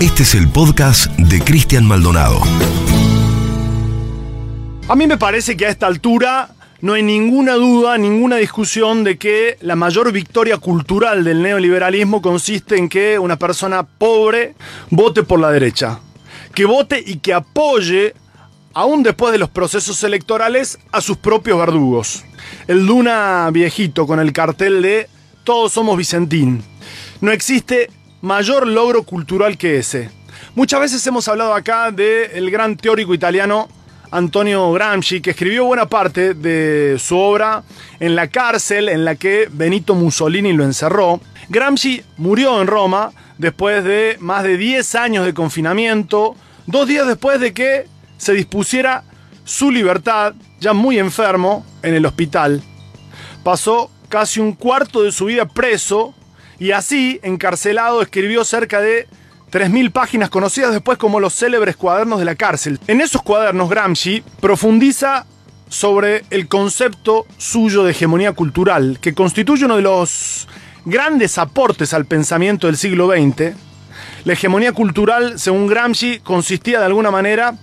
Este es el podcast de Cristian Maldonado. A mí me parece que a esta altura no hay ninguna duda, ninguna discusión de que la mayor victoria cultural del neoliberalismo consiste en que una persona pobre vote por la derecha. Que vote y que apoye, aún después de los procesos electorales, a sus propios verdugos. El Duna viejito con el cartel de Todos somos Vicentín. No existe mayor logro cultural que ese. Muchas veces hemos hablado acá del gran teórico italiano Antonio Gramsci, que escribió buena parte de su obra en la cárcel en la que Benito Mussolini lo encerró. Gramsci murió en Roma después de más de 10 años de confinamiento, dos días después de que se dispusiera su libertad, ya muy enfermo, en el hospital. Pasó casi un cuarto de su vida preso y así, encarcelado, escribió cerca de 3.000 páginas conocidas después como los célebres cuadernos de la cárcel. En esos cuadernos Gramsci profundiza sobre el concepto suyo de hegemonía cultural, que constituye uno de los grandes aportes al pensamiento del siglo XX. La hegemonía cultural, según Gramsci, consistía de alguna manera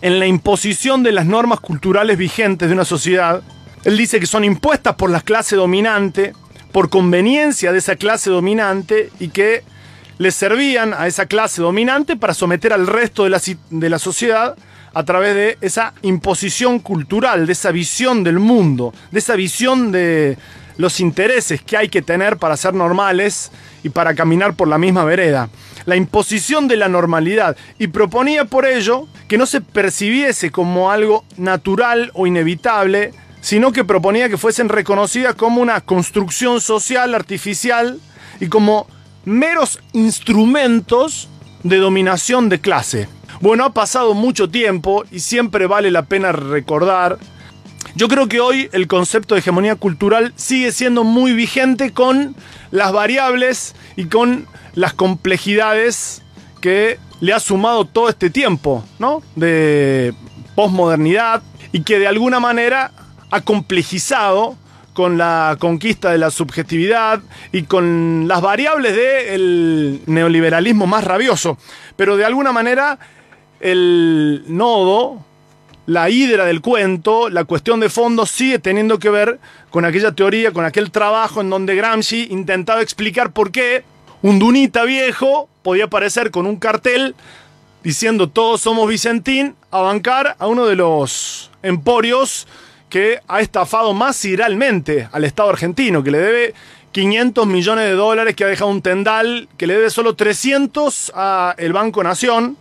en la imposición de las normas culturales vigentes de una sociedad. Él dice que son impuestas por la clase dominante, por conveniencia de esa clase dominante y que les servían a esa clase dominante para someter al resto de la, de la sociedad a través de esa imposición cultural, de esa visión del mundo, de esa visión de los intereses que hay que tener para ser normales y para caminar por la misma vereda. La imposición de la normalidad y proponía por ello que no se percibiese como algo natural o inevitable sino que proponía que fuesen reconocidas como una construcción social artificial y como meros instrumentos de dominación de clase. Bueno, ha pasado mucho tiempo y siempre vale la pena recordar. Yo creo que hoy el concepto de hegemonía cultural sigue siendo muy vigente con las variables y con las complejidades que le ha sumado todo este tiempo, ¿no? De posmodernidad y que de alguna manera ha complejizado con la conquista de la subjetividad y con las variables del neoliberalismo más rabioso. Pero de alguna manera el nodo, la hidra del cuento, la cuestión de fondo sigue teniendo que ver con aquella teoría, con aquel trabajo en donde Gramsci intentaba explicar por qué un dunita viejo podía aparecer con un cartel diciendo todos somos Vicentín a bancar a uno de los emporios que ha estafado más iralmente al Estado argentino, que le debe 500 millones de dólares, que ha dejado un tendal, que le debe solo 300 a el Banco Nación,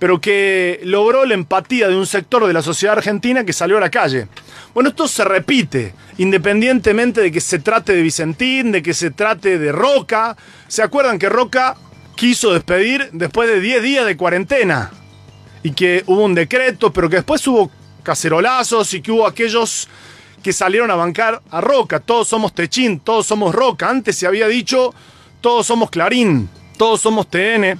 pero que logró la empatía de un sector de la sociedad argentina que salió a la calle. Bueno, esto se repite, independientemente de que se trate de Vicentín, de que se trate de Roca. ¿Se acuerdan que Roca quiso despedir después de 10 días de cuarentena? Y que hubo un decreto, pero que después hubo cacerolazos y que hubo aquellos que salieron a bancar a Roca. Todos somos Techín, todos somos Roca. Antes se había dicho, todos somos Clarín, todos somos TN,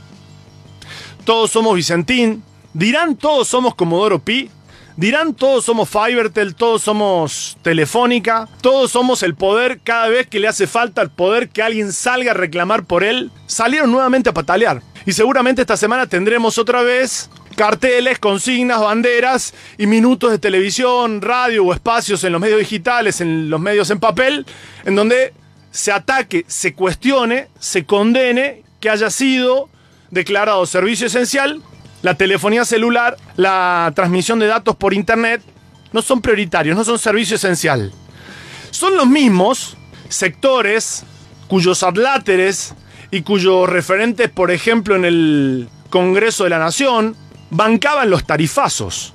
todos somos Vicentín. Dirán todos somos Comodoro Pi. Dirán todos somos Fivertel, todos somos Telefónica, todos somos el poder cada vez que le hace falta el poder que alguien salga a reclamar por él. Salieron nuevamente a patalear. Y seguramente esta semana tendremos otra vez carteles, consignas, banderas y minutos de televisión, radio o espacios en los medios digitales, en los medios en papel, en donde se ataque, se cuestione, se condene que haya sido declarado servicio esencial, la telefonía celular, la transmisión de datos por internet, no son prioritarios, no son servicio esencial. Son los mismos sectores cuyos adláteres y cuyos referentes, por ejemplo, en el Congreso de la Nación, bancaban los tarifazos.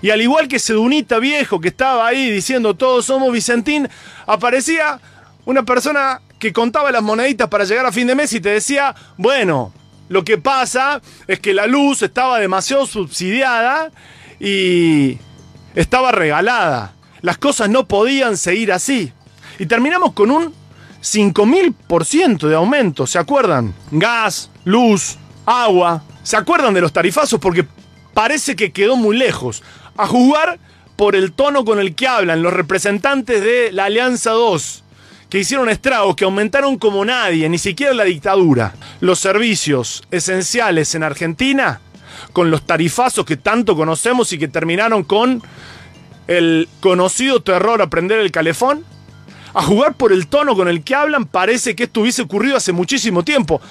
Y al igual que ese Dunita viejo que estaba ahí diciendo todos somos Vicentín, aparecía una persona que contaba las moneditas para llegar a fin de mes y te decía, bueno, lo que pasa es que la luz estaba demasiado subsidiada y estaba regalada. Las cosas no podían seguir así. Y terminamos con un 5000% de aumento, ¿se acuerdan? Gas, luz, agua, ¿Se acuerdan de los tarifazos? Porque parece que quedó muy lejos. A jugar por el tono con el que hablan los representantes de la Alianza 2, que hicieron estragos, que aumentaron como nadie, ni siquiera la dictadura. Los servicios esenciales en Argentina, con los tarifazos que tanto conocemos y que terminaron con el conocido terror a prender el calefón, a jugar por el tono con el que hablan, parece que esto hubiese ocurrido hace muchísimo tiempo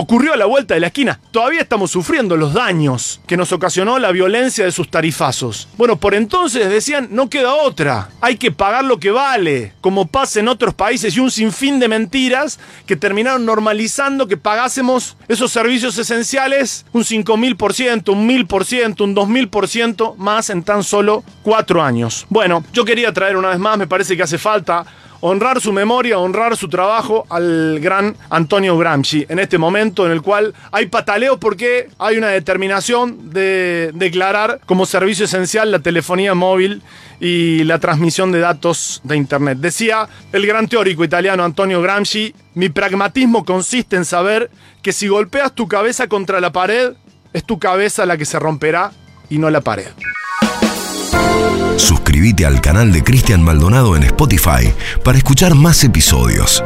ocurrió a la vuelta de la esquina. Todavía estamos sufriendo los daños que nos ocasionó la violencia de sus tarifazos. Bueno, por entonces decían, no queda otra, hay que pagar lo que vale, como pasa en otros países y un sinfín de mentiras que terminaron normalizando que pagásemos esos servicios esenciales un 5.000%, un 1.000%, un 2.000% más en tan solo cuatro años. Bueno, yo quería traer una vez más, me parece que hace falta honrar su memoria, honrar su trabajo al gran Antonio Gramsci, en este momento en el cual hay pataleo porque hay una determinación de declarar como servicio esencial la telefonía móvil y la transmisión de datos de Internet. Decía el gran teórico italiano Antonio Gramsci, mi pragmatismo consiste en saber que si golpeas tu cabeza contra la pared, es tu cabeza la que se romperá y no la pared. Suscríbete al canal de Cristian Maldonado en Spotify para escuchar más episodios.